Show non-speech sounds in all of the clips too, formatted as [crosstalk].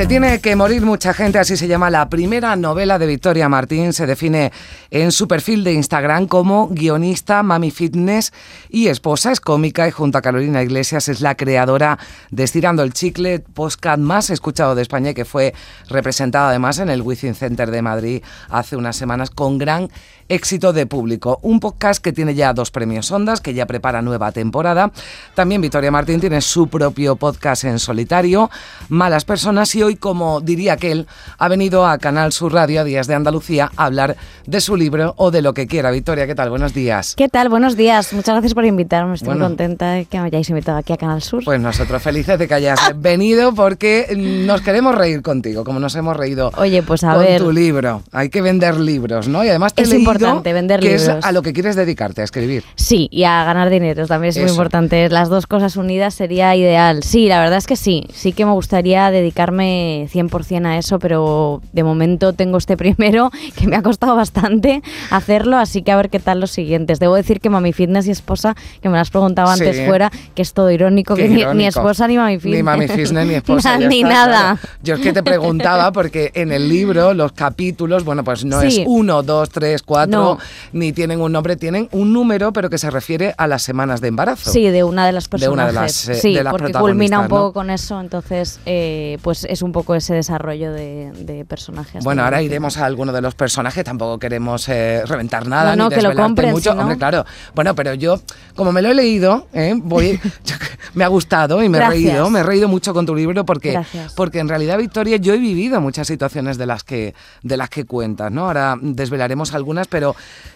Se tiene que morir mucha gente, así se llama la primera novela de Victoria Martín. Se define en su perfil de Instagram como guionista, mami fitness y esposa. Es cómica y junto a Carolina Iglesias es la creadora de Estirando el Chicle, podcast más escuchado de España y que fue representado además en el Within Center de Madrid hace unas semanas con gran éxito de público. Un podcast que tiene ya dos premios Ondas, que ya prepara nueva temporada. También Victoria Martín tiene su propio podcast en solitario, Malas Personas, y hoy, como diría aquel, ha venido a Canal Sur Radio, a Días de Andalucía, a hablar de su libro o de lo que quiera. Victoria, ¿qué tal? Buenos días. ¿Qué tal? Buenos días. Muchas gracias por invitarme. Estoy muy contenta de que me hayáis invitado aquí a Canal Sur. Pues nosotros felices de que hayas [laughs] venido porque nos queremos reír contigo, como nos hemos reído Oye, pues a con ver. tu libro. Hay que vender libros, ¿no? Y además te Es leído importante vender que es libros. a lo que quieres dedicarte, a escribir. Sí, y a ganar dinero también es muy Eso. importante. Las dos cosas unidas sería ideal. Sí, la verdad es que sí. Sí que me gustaría dedicarme 100% a eso, pero de momento tengo este [laughs] primero que me ha costado bastante hacerlo, así que a ver qué tal los siguientes. Debo decir que Mami Fitness y esposa, que me preguntado Sí. antes fuera, que es todo irónico, Qué que ni- ni, esposa ni Mami Fitness. Ni Mami Fitness ni [laughs] esposa. ni nada. claro. Yo es que te preguntaba porque en el libro los capítulos, bueno, pues no es uno, dos, tres, cuatro, No. ni tienen un nombre, tienen un número, pero que se refiere a las semanas de embarazo. Sí, de una de las De personajes. una de las, eh, sí, de las porque culmina un protagonistas, ¿no? poco con eso, entonces eh, pues es un poco ese desarrollo de, de personajes. Bueno, de- ahora iremos a alguno de los personajes, tampoco queremos eh, reventar nada, No, ni que lo compren, mucho. Hombre, claro. Bueno, pero yo, como me lo he leído, ¿eh? voy, [laughs] me ha gustado y me he Gracias. reído, me he reído mucho con tu libro porque, Gracias. porque en realidad, Victoria, yo he vivido muchas situaciones de las que, de las que cuentas, ¿no? Ahora desvelaremos algunas, pero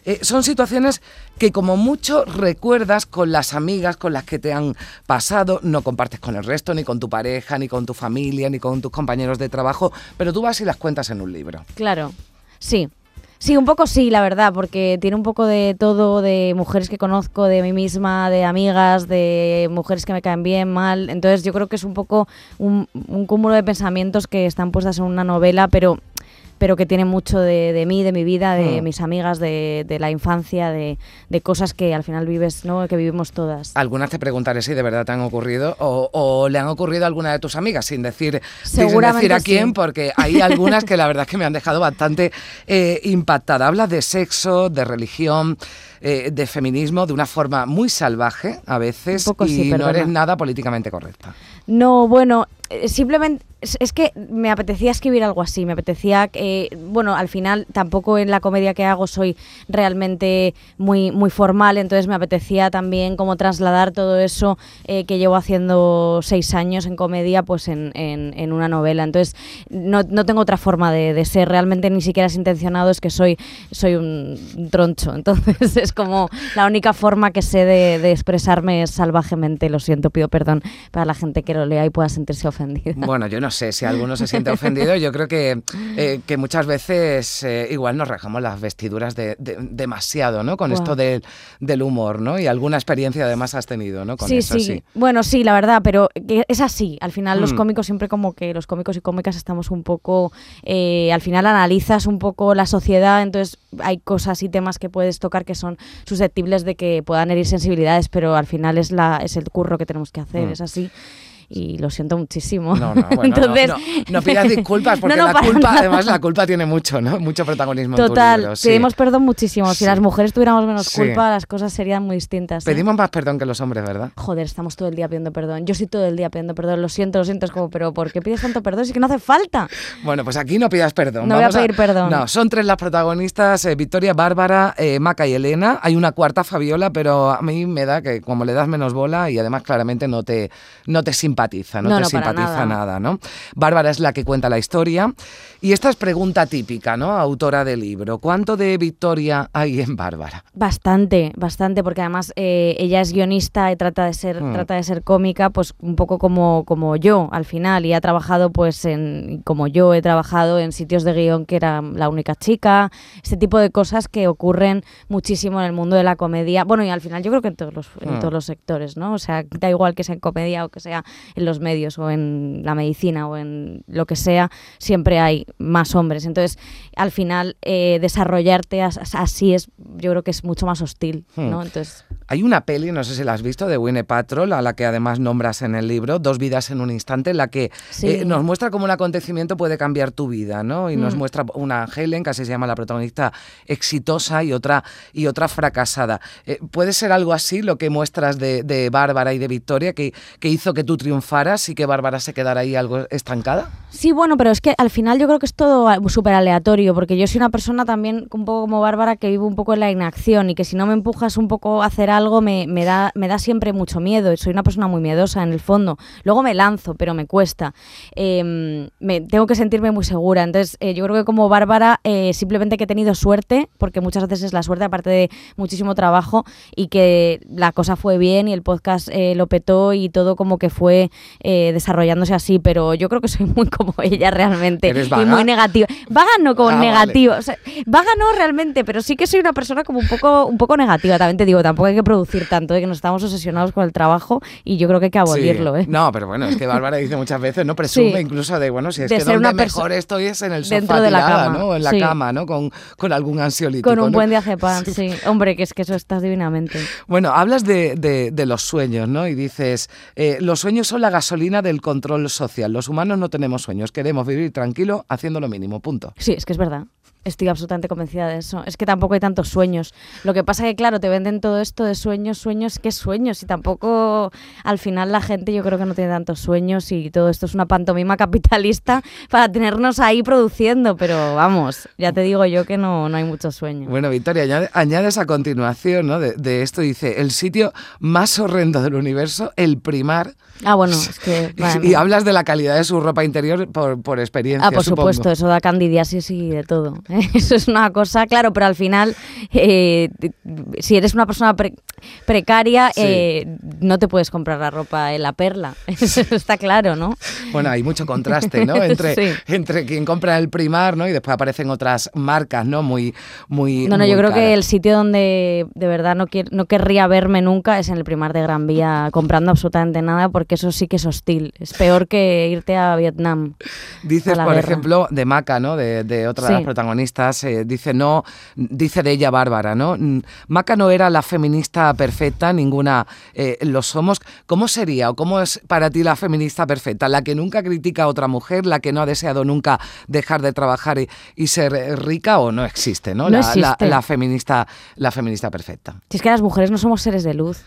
eh, son situaciones que como mucho recuerdas con las amigas con las que te han pasado, no compartes con el resto, ni con tu pareja, ni con tu familia, ni con tus compañeros de trabajo, pero tú vas y las cuentas en un libro. Claro, sí. Sí, un poco sí, la verdad, porque tiene un poco de todo, de mujeres que conozco, de mí misma, de amigas, de mujeres que me caen bien, mal. Entonces yo creo que es un poco un cúmulo de pensamientos que están puestas en una novela, pero pero que tiene mucho de, de mí, de mi vida, de Mm. mis amigas, de, de la infancia, de, de cosas que al final vives, ¿no? Que vivimos todas. Algunas te preguntaré si de verdad te han ocurrido o, o le han ocurrido a alguna de tus amigas, sin decir, sin decir a sí. quién, porque hay algunas que la verdad es que me han dejado bastante eh, impactada. Hablas de sexo, de religión, eh, de feminismo, de una forma muy salvaje a veces y sí, no eres nada políticamente correcta. No, bueno, simplemente es, que me apetecía escribir algo así, me apetecía, eh, bueno, al final tampoco en la comedia que hago soy realmente muy, muy formal, entonces me apetecía también como trasladar todo eso eh, que llevo haciendo seis años en comedia, pues en, en- en una novela. Entonces no, no tengo otra forma de, de ser, realmente ni siquiera es intencionado, es que soy, soy un troncho, entonces [laughs] es como la única forma que sé de, de expresarme salvajemente, lo siento, pido perdón para la gente que lo lea y pueda sentirse ofendida. Bueno, yo no sé si alguno se siente [laughs] ofendido. Yo creo que, eh, que muchas veces eh, igual nos rajamos las vestiduras de, de- demasiado, ¿no? Con esto del, del humor, ¿no? Y alguna experiencia además has tenido, ¿no? Con sí, eso, sí, sí. Bueno, sí, la verdad, pero es así. Al final los Mm. cómicos siempre como que los cómicos y cómicas estamos un poco, eh, al final analizas un poco la sociedad, entonces hay cosas y temas que puedes tocar que son susceptibles de que puedan herir sensibilidades, pero al final es la es el curro que tenemos que hacer, Mm. es así. Y lo siento muchísimo. No, no, bueno, no, [laughs] Entonces, no, no pidas disculpas porque [laughs] No, no, la culpa, nada. además la culpa tiene mucho, ¿no? Mucho protagonismo en tu Total, libro, sí. pedimos perdón muchísimo. Si Sí. las mujeres tuviéramos menos Sí. culpa, las cosas serían muy distintas. Pedimos más perdón que los hombres, ¿verdad? Joder, estamos todo el día pidiendo perdón. Yo sí todo el día pidiendo perdón. Lo siento, lo siento. Es como, pero ¿por qué pides tanto perdón? Si que no hace falta. Bueno, pues aquí no pidas perdón. No voy a Vamos pedir perdón. No, son tres las protagonistas, eh, Victoria, Bárbara, eh, Maca y Elena. Hay una cuarta, Fabiola, pero a mí me da que como le das menos bola y además claramente no te, no te simpatiza, no, No, te no, simpatiza nada. nada, ¿no? Bárbara es la que cuenta la historia. Y esta es pregunta típica, ¿no? Autora del libro. ¿Cuánto de Victoria hay en Bárbara? Bastante, bastante, porque además eh, ella es guionista y trata de ser, Mm. trata de ser cómica, pues un poco como, como yo al final, y ha trabajado pues en, como yo he trabajado en sitios de guion que era la única chica, este tipo de cosas que ocurren muchísimo en el mundo de la comedia, bueno y al final yo creo que en todos los, en Mm. todos los sectores, ¿no? O sea, da igual que sea en comedia o que sea en los medios o en la medicina o en lo que sea, siempre hay más hombres. Entonces, al final, eh, desarrollarte así es, yo creo que es mucho más hostil, hmm. ¿no? Entonces... Hay una peli, no sé si la has visto, de Winnie Patrol, a la que además nombras en el libro, Dos vidas en un instante, en la que eh, nos muestra cómo un acontecimiento puede cambiar tu vida, ¿no? Y nos hmm. muestra una Helen, que así se llama la protagonista, exitosa y otra, y otra fracasada. Eh, ¿Puede ser algo así lo que muestras de, Bárbara y de Victoria, que, que, hizo que tú triunfaras y que Bárbara se quedara ahí algo estancada? Sí, bueno, pero es que al final yo creo que es todo súper aleatorio, porque yo soy una persona también un poco como Bárbara que vive un poco en la inacción y que si no me empujas un poco a hacer algo me, me da, me da siempre mucho miedo. Soy una persona muy miedosa en el fondo. Luego me lanzo, pero me cuesta. Em, tengo que sentirme muy segura. Entonces, eh, yo creo que como Bárbara, eh, simplemente que he tenido suerte, porque muchas veces es la suerte, aparte de muchísimo trabajo, y que la cosa fue bien y el podcast eh, lo petó y todo como que fue desarrollándose así. Pero yo creo que soy muy como [laughs] ella realmente. Y muy negativa. Vaga no como ah, negativo. vaga no realmente, pero sí que soy una persona como un poco, un poco negativa. También te digo, tampoco hay que producir tanto, de que nos estamos obsesionados con el trabajo y yo creo que hay que abolirlo. No, pero bueno, es que Bárbara dice muchas veces, ¿no? Presume incluso de, bueno, si es que donde mejor estoy es en el sofá de la cama. ¿no? En la cama, ¿no? Con, con algún ansiolítico. Con un buen diazepam, [laughs] sí. Hombre, que es que eso estás divinamente. Bueno, hablas de, de, los sueños, ¿no? Y dices, eh, los sueños son la gasolina del control social. Los humanos no tenemos sueños, queremos vivir tranquilo haciendo lo mínimo, punto. Sí, es que es verdad. Estoy absolutamente convencida de eso. Es que tampoco hay tantos sueños. Lo que pasa es que, claro, te venden todo esto de sueños, sueños, ¿qué sueños? Y tampoco, al final, la gente yo creo que no tiene tantos sueños y todo esto es una pantomima [laughs] capitalista para tenernos ahí produciendo. Pero vamos, ya te digo yo que no, no hay muchos sueños. Bueno, Victoria, añades a continuación ¿no? de, de esto, dice, el sitio más horrendo del universo, el primar. Ah, bueno, es que... [laughs] Y, hablas de la calidad de su ropa interior por, por experiencia, Ah, por supuesto, eso da candidiasis y de todo. [laughs] Eso es una cosa, claro, pero al final, eh, si eres una persona precaria, eh, no te puedes comprar la ropa en la perla. [laughs] Eso está claro, ¿no? Bueno, hay mucho contraste, ¿no? [laughs] Entre, entre quien compra el primar, ¿no? Y después aparecen otras marcas, ¿no? Muy, muy. No, no, yo creo que el sitio donde de verdad no, no querría verme nunca es en el primar de Gran Vía comprando absolutamente nada, porque eso sí que es hostil. Es peor que irte a Vietnam. Dices, por ejemplo, de Maca, ¿no? De, de otra de las protagonistas eh, dice no, dice de ella Bárbara, ¿no? Mm, Maca no era la feminista perfecta, ninguna eh, lo somos. ¿Cómo sería o cómo es para ti la feminista perfecta? La que nunca critica a otra mujer, la que no ha deseado nunca dejar de trabajar y, ser rica o no existe, ¿no? la, feminista, la feminista perfecta. Si es que las mujeres no somos seres de luz.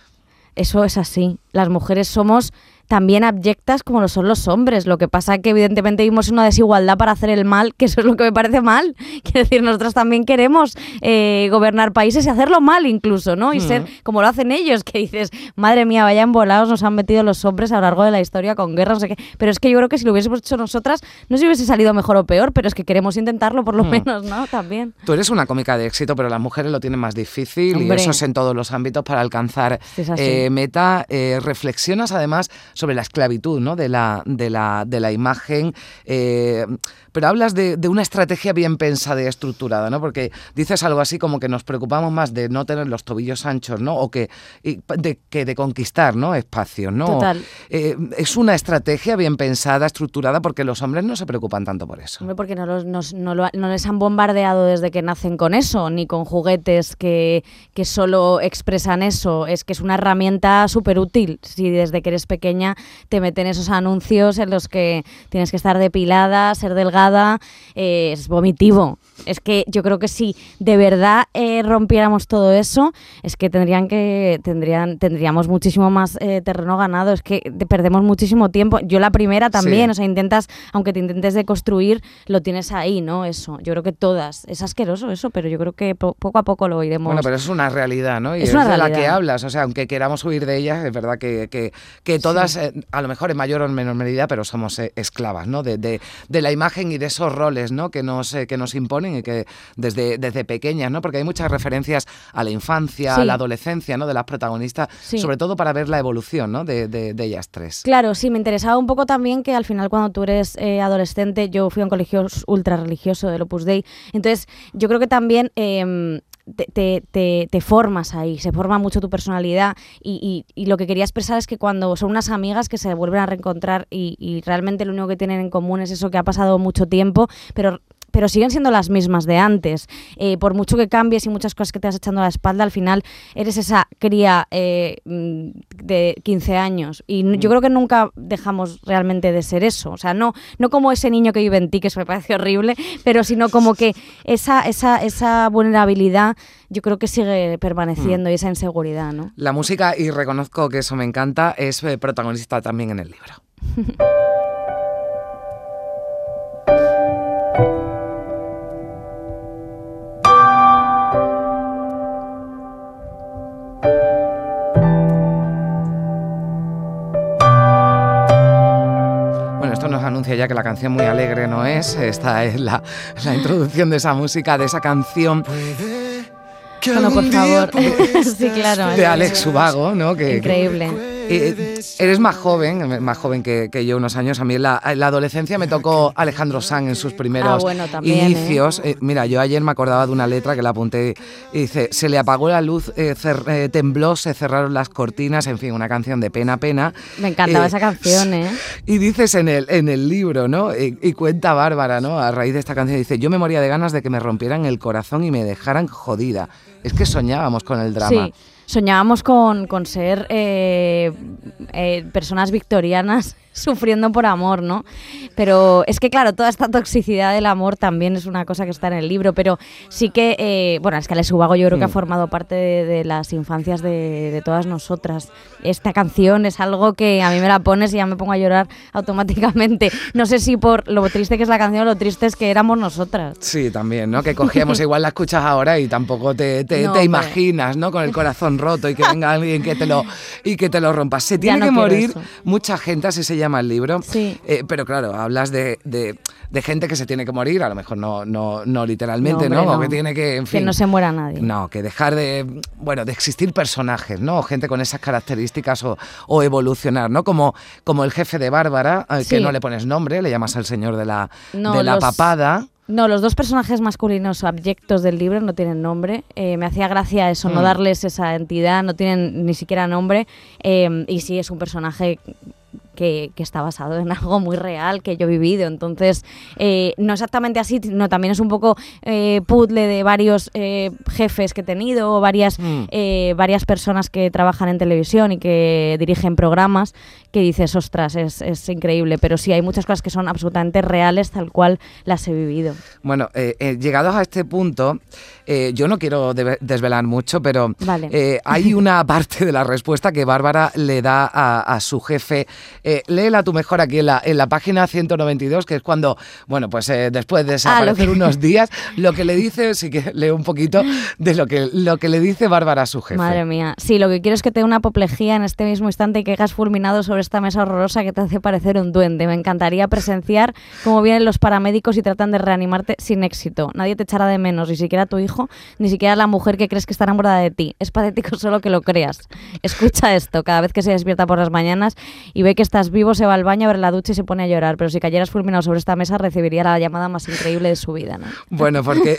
Eso es así. Las mujeres somos también abyectas como lo son los hombres. Lo que pasa es que evidentemente vivimos una desigualdad para hacer el mal, que eso es lo que me parece mal. [laughs] Quiero decir, nosotros también queremos eh, gobernar países y hacerlo mal incluso, ¿no? Y ser mm. como lo hacen ellos, que dices, madre mía, vayan volados, nos han metido los hombres a lo largo de la historia con guerras, no sé qué. Pero es que yo creo que si lo hubiésemos hecho nosotras, no sé si hubiese salido mejor o peor, pero es que queremos intentarlo por lo mm. menos, ¿no? También. Tú eres una cómica de éxito, pero las mujeres lo tienen más difícil y eso es en todos los ámbitos para alcanzar eh, meta. Eh, reflexionas además sobre la esclavitud ¿no? de, la, de, la, de la imagen. Eh, pero hablas de, una estrategia bien pensada y estructurada, ¿no? Porque dices algo así como que nos preocupamos más de no tener los tobillos anchos, ¿no? O que de, que de conquistar, ¿no? Espacios, ¿no? Total. Eh, es una estrategia bien pensada, estructurada, porque los hombres no se preocupan tanto por eso. Hombre, porque no, los, no, les han bombardeado desde que nacen con eso, ni con juguetes que, que solo expresan eso. Es que es una herramienta súper útil. Si desde que eres pequeña te meten esos anuncios en los que tienes que estar depilada, ser delgada, eh, es vomitivo. Es que yo creo que si de verdad eh, rompiéramos todo eso, es que tendrían que tendrían tendríamos muchísimo más eh, terreno ganado. Es que perdemos muchísimo tiempo. Yo la primera también, o sea, intentas, aunque te intentes deconstruir, lo tienes ahí, ¿no? Eso. Yo creo que todas. Es asqueroso eso, pero yo creo que poco a poco lo iremos. Bueno, pero es una realidad, ¿no? Y es, de la que hablas. O sea, aunque queramos huir de ella, es verdad que, que, que todas, a lo mejor en mayor o menor medida, pero somos eh, esclavas, ¿no? De, de, de, la imagen y de esos roles, ¿no? Que nos, que nos imponen y que desde, desde pequeñas, ¿no? Porque hay muchas referencias a la infancia, a la adolescencia, ¿no? De las protagonistas, sobre todo para ver la evolución, ¿no? De, de, ellas tres. Claro, sí, me interesaba un poco también que al final cuando tú eres eh, adolescente, yo fui a un colegio ultra religioso del Opus Dei, entonces yo creo que también... Eh, te, te, te, formas ahí, se forma mucho tu personalidad y, y, lo que quería expresar es que cuando son unas amigas que se vuelven a reencontrar y, y realmente lo único que tienen en común es eso que ha pasado mucho tiempo, pero pero siguen siendo las mismas de antes. Eh, por mucho que cambies y muchas cosas que te vas echando a la espalda, al final eres esa cría eh, mm, de 15 años. Y yo mm. creo que nunca dejamos realmente de ser eso. O sea, no, no como ese niño que vive en ti, que eso me parece horrible, pero sino como que esa, esa, esa vulnerabilidad yo creo que sigue permaneciendo mm. y esa inseguridad, ¿no? La música, y reconozco que eso me encanta, es eh, protagonista también en el libro. [laughs] que la canción muy alegre no es. Esta es la, la introducción de esa música, de esa canción. Bueno, por favor. [laughs] sí, claro. De Alex Subago, ¿no? Que, Increíble. Eh, eres más joven, más joven que, yo unos años. A mí en la, adolescencia me tocó Alejandro Sanz en sus primeros ah, inicios. ¿eh? Eh, mira, yo ayer me acordaba de una letra que la apunté y dice, se le apagó la luz, tembló, se cerraron las cortinas, en fin, una canción de pena, pena. Me encantaba esa canción, ¿eh? Y dices en el, en el libro, ¿no? Y, cuenta Bárbara, ¿no? A raíz de esta canción, dice, yo me moría de ganas de que me rompieran el corazón y me dejaran jodida. Es que soñábamos con el drama. Sí soñábamos con, con ser eh, eh, personas victorianas sufriendo por amor, ¿no? Pero es que, claro, toda esta toxicidad del amor también es una cosa que está en el libro, pero sí que, eh, bueno, es que Alex Ubago yo creo que ha mm. formado parte de, las infancias de, todas nosotras. Esta canción es algo que a mí me la pones y ya me pongo a llorar automáticamente. No sé si por lo triste que es la canción o lo triste es que éramos nosotras. Sí, también, ¿no? Que cogíamos, igual la escuchas ahora y tampoco te, te, imaginas, ¿no? Con el corazón roto y que venga alguien que te lo, y que te lo rompa. Se tiene que morir mucha gente, así se llama el libro. Sí. Eh, pero claro, hablas de, de, gente que se tiene que morir, a lo mejor no, no, no literalmente, ¿no? O que tiene que, Que no se muera nadie. No, que dejar de, bueno, de existir personajes, ¿no? Gente con esas características o, o evolucionar, ¿no? Como, como el jefe de Bárbara, eh, que no le pones nombre, le llamas al señor de la, de la papada. No, los dos personajes masculinos abyectos del libro no tienen nombre. Eh, me hacía gracia eso, no mm. darles esa entidad, no tienen ni siquiera nombre. y sí, es un personaje que, está basado en [laughs] algo muy real que yo he vivido. Entonces, eh, no exactamente así, no, también es un poco eh, puzzle de varios eh, jefes que he tenido, varias, mm. varias personas que trabajan en televisión y que dirigen programas, que dices, ostras, es, es, increíble. Pero sí, hay muchas cosas que son absolutamente reales, tal cual las he vivido. Bueno, llegados a este punto, yo no quiero desvelar mucho, pero hay una [laughs] parte de la respuesta que Bárbara le da a, a su jefe eh, léela tú mejor aquí en la, en la página 192, que es cuando, bueno, pues eh, después de ah, desaparecer unos días, [laughs] lo que le dice, sí que leo un poquito de lo que, lo que le dice Bárbara a su jefe. Madre mía, sí, lo que quiero es que te dé una apoplejía en este mismo instante y que hagas fulminado sobre esta mesa horrorosa que te hace parecer un duende. Me encantaría presenciar cómo vienen los paramédicos y tratan de reanimarte sin éxito. Nadie te echará de menos, ni siquiera tu hijo, ni siquiera la mujer que crees que está enamorada de ti. Es patético solo que lo creas. Escucha esto cada vez que se despierta por las mañanas y ve que está estás vivo, se va al baño, abre la ducha y se pone a llorar. Pero si cayeras fulminado sobre esta mesa, recibiría la llamada más increíble de su vida, ¿no? Bueno, porque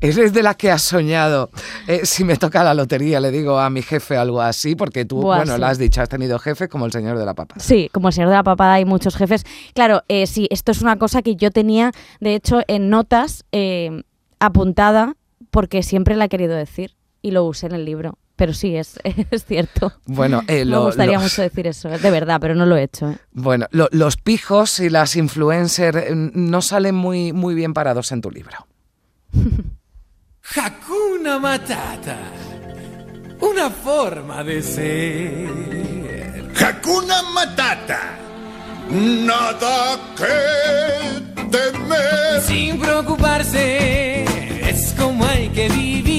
es de las que has soñado. Eh, si me toca la lotería, le digo a mi jefe algo así, porque tú, bueno, lo has dicho, has tenido jefes como el señor de la papada. Sí, como el señor de la papada hay muchos jefes. Claro, eh, sí, esto es una cosa que yo tenía, de hecho, en notas eh, apuntada, porque siempre la he querido decir y lo usé en el libro pero sí, es, [laughs] es cierto. Bueno, eh, me gustaría mucho decir eso, de verdad, pero no lo he hecho. ¿eh? Bueno, los pijos y las influencers eh, no salen muy, muy bien parados en tu libro. [laughs] Hakuna Matata, una forma de ser. Hakuna Matata, nada que temer. Sin preocuparse, es como hay que vivir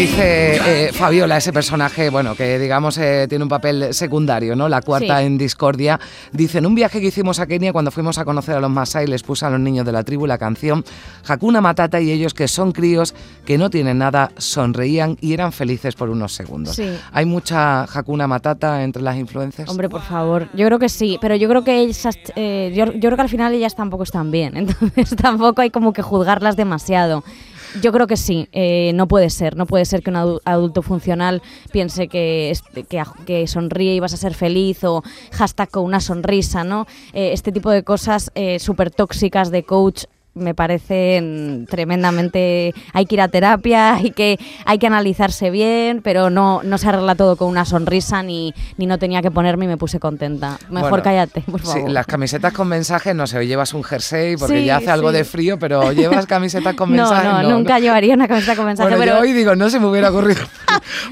dice eh, Fabiola, ese personaje, bueno, que digamos eh, tiene un papel secundario, ¿no? La cuarta Sí. en Discordia. Dice, en un viaje que hicimos a Kenia, cuando fuimos a conocer a los Masai, les puse a los niños de la tribu la canción Hakuna Matata y ellos, que son críos, que no tienen nada, sonreían y eran felices por unos segundos. Sí. ¿Hay mucha Hakuna Matata entre las influencias? Hombre, por favor. Yo creo que sí, pero yo creo que ellas, eh, yo, yo creo que al final ellas tampoco están bien, [laughs] entonces tampoco hay como que juzgarlas demasiado. Yo creo que sí, eh, no puede ser, no puede ser que un adu- adulto funcional piense que, que, que sonríe y vas a ser feliz o hashtag con una sonrisa, ¿no? Eh, este tipo de cosas súper tóxicas de coach me parecen tremendamente hay que ir a terapia hay que hay que analizarse bien pero no no se arregla todo con una sonrisa ni, ni no tenía que ponerme y me puse contenta. Mejor Bueno, cállate por Sí, favor. las camisetas con mensajes, no sé, o llevas un jersey porque Sí, ya hace algo de frío, pero llevas camisetas con [laughs] no, mensajes. no, nunca llevaría una camiseta con mensaje Bueno, pero yo hoy digo, no se me hubiera ocurrido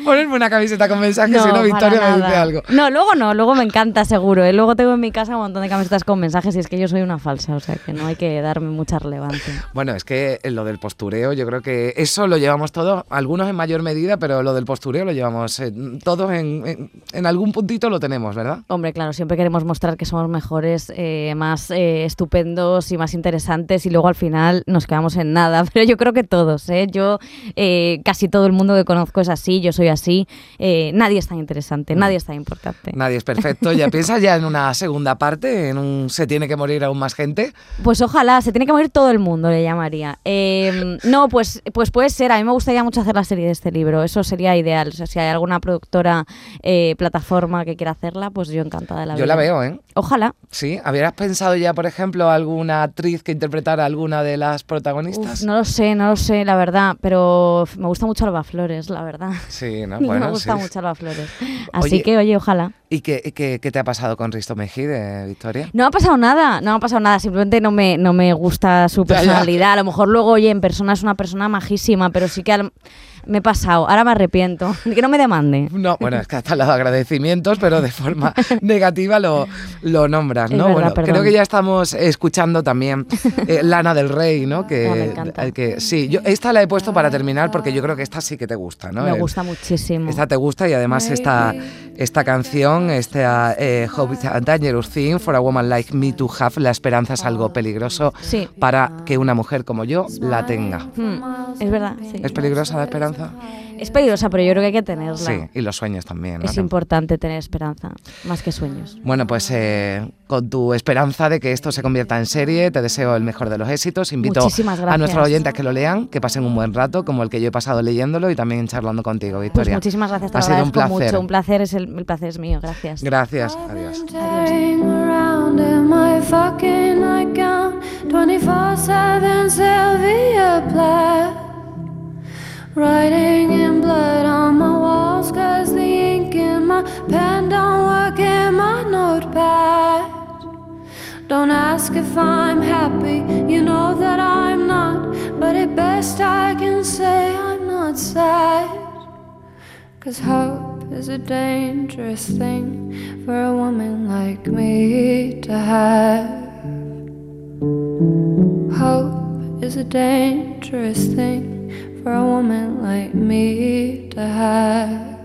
ponerme una camiseta con mensajes, si no Victoria me dice algo. No, luego no, luego me encanta seguro. ¿eh? Luego tengo en mi casa un montón de camisetas con mensajes y es que yo soy una falsa, o sea que no hay que darme mucha relevancia. Bueno, es que lo del postureo, yo creo que eso lo llevamos todos, algunos en mayor medida, pero lo del postureo lo llevamos eh, todos en, en, en algún puntito lo tenemos, ¿verdad? Hombre, claro, siempre queremos mostrar que somos mejores, eh, más eh, estupendos y más interesantes y luego al final nos quedamos en nada. [laughs] Pero yo creo que todos, ¿eh? Yo, eh, casi todo el mundo que conozco es así, yo soy así. eh, nadie es tan interesante, nadie es tan importante. Nadie es perfecto. ¿Ya piensas ya en una segunda parte? ¿En un se tiene que morir aún más gente? Pues ojalá, se tiene que morir todo el mundo, le llamaría. Eh, no, pues, pues puede ser, a mí me gustaría mucho hacer la serie de este libro, eso sería ideal. O sea, si hay alguna productora, eh, plataforma que quiera hacerla, pues yo encantada de la Yo vida. la veo, ¿eh? Ojalá. Sí, ¿habrías pensado ya, por ejemplo, alguna actriz que interpretara alguna de las protagonistas? Uf, no lo sé, no lo sé, la verdad, pero me gusta mucho Alba Flores, la verdad. Sí, ¿no? [laughs] Bueno, me gusta sí. mucho Alba Flores. [laughs] Así Oye, que, oye, ojalá. ¿Y qué, qué- qué te ha pasado con Risto Mejide, Victoria? No ha pasado nada, no ha pasado nada, simplemente no me, no me gusta su personalidad. A lo mejor luego, oye, en persona es una persona majísima, pero sí que al- me he pasado, ahora me arrepiento. [laughs] Que no me demande. No, bueno, es que hasta los agradecimientos, pero de forma [laughs] negativa lo, lo nombras, ¿no? verdad, bueno, creo que ya estamos escuchando también eh, [laughs] Lana del Rey, ¿no? Que, Ah, me encanta. eh, que sí, yo esta la he puesto para terminar porque yo creo que esta sí que te gusta, ¿no? Me El- gusta muchísimo. Esta te gusta y además esta, esta canción, esta eh, Hope is a Dangerous Thing for a Woman Like Me to Have, la esperanza es algo peligroso Sí. para que una mujer como yo la tenga. Hmm, es verdad, sí. ¿Es peligrosa la esperanza? Es peligrosa, pero yo creo que hay que tenerla. Sí, y los sueños también. ¿no? Es importante tener esperanza, más que sueños. Bueno, pues eh, con tu esperanza de que esto se convierta en serie, te deseo el mejor de los éxitos. Invito a nuestros oyentes a que lo lean, que pasen un buen rato, como el que yo he pasado leyéndolo y también charlando contigo, Pues Victoria. muchísimas gracias, te Ha sido un placer. mucho. Un placer, es el, el placer es mío, gracias. Gracias, adiós. Tearing Writing in blood on my walls Cause the ink in my pen don't work in my notepad Don't ask if I'm happy, you know that I'm not But at best I can say I'm not sad Cause hope is a dangerous thing for a woman like me to have. Hope is a dangerous thing for a woman like me to have.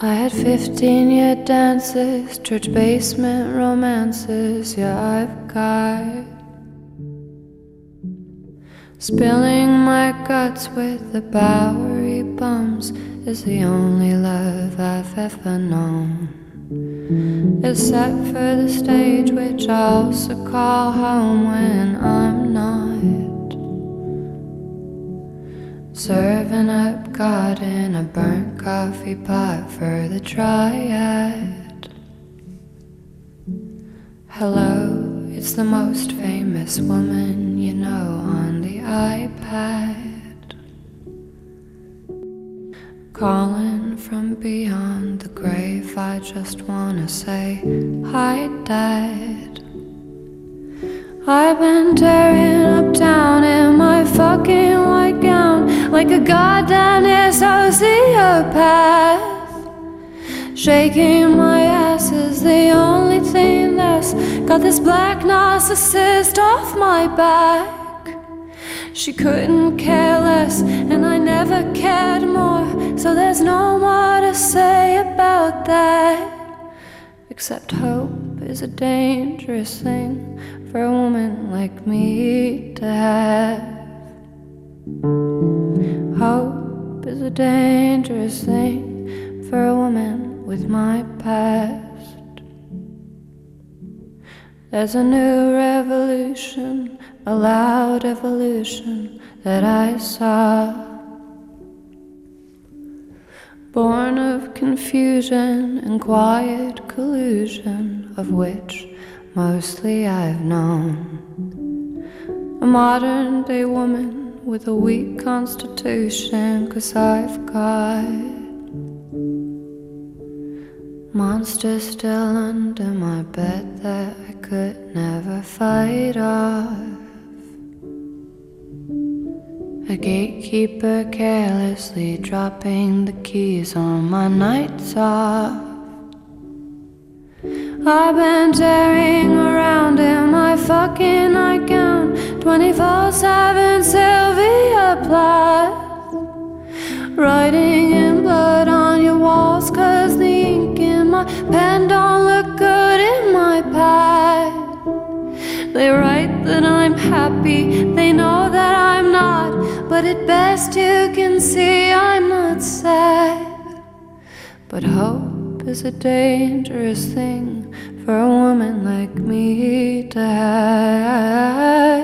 I had 15 year dances, church basement romances, yeah, I've got. Spilling my guts with the Bowery bums is the only love I've ever known. Except for the stage, which I also call home when I'm not. Serving up God in a burnt coffee pot for the triad. Hello, it's the most famous woman you know on iPad. Calling from beyond the grave, I just wanna say, Hi, Dad. I've been tearing up town in my fucking white gown like a goddamn sociopath. Shaking my ass is the only thing that's got this black narcissist off my back. She couldn't care less, and I never cared more. So there's no more to say about that. Except hope is a dangerous thing for a woman like me to have. Hope is a dangerous thing for a woman with my past. There's a new revolution, a loud evolution that I saw. Born of confusion and quiet collusion, of which mostly I've known. A modern day woman with a weak constitution, cause I've got monsters still under my bed that I could never fight off. A gatekeeper carelessly dropping the keys on my nights off. I've been tearing around in my fucking nightgown 24 7 Sylvia Plath. Writing in blood on your walls, cause the ink in my pen don't They write that I'm happy, they know that I'm not, but at best you can see I'm not sad. But hope is a dangerous thing for a woman like me to have.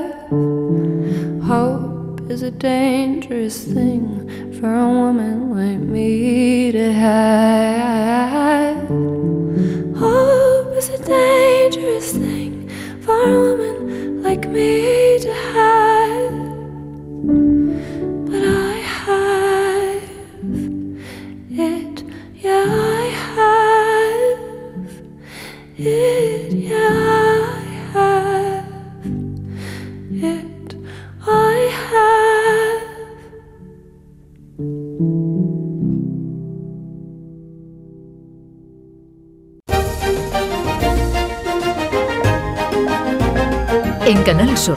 Hope is a dangerous thing for a woman like me to have. Hope is a dangerous thing for a woman me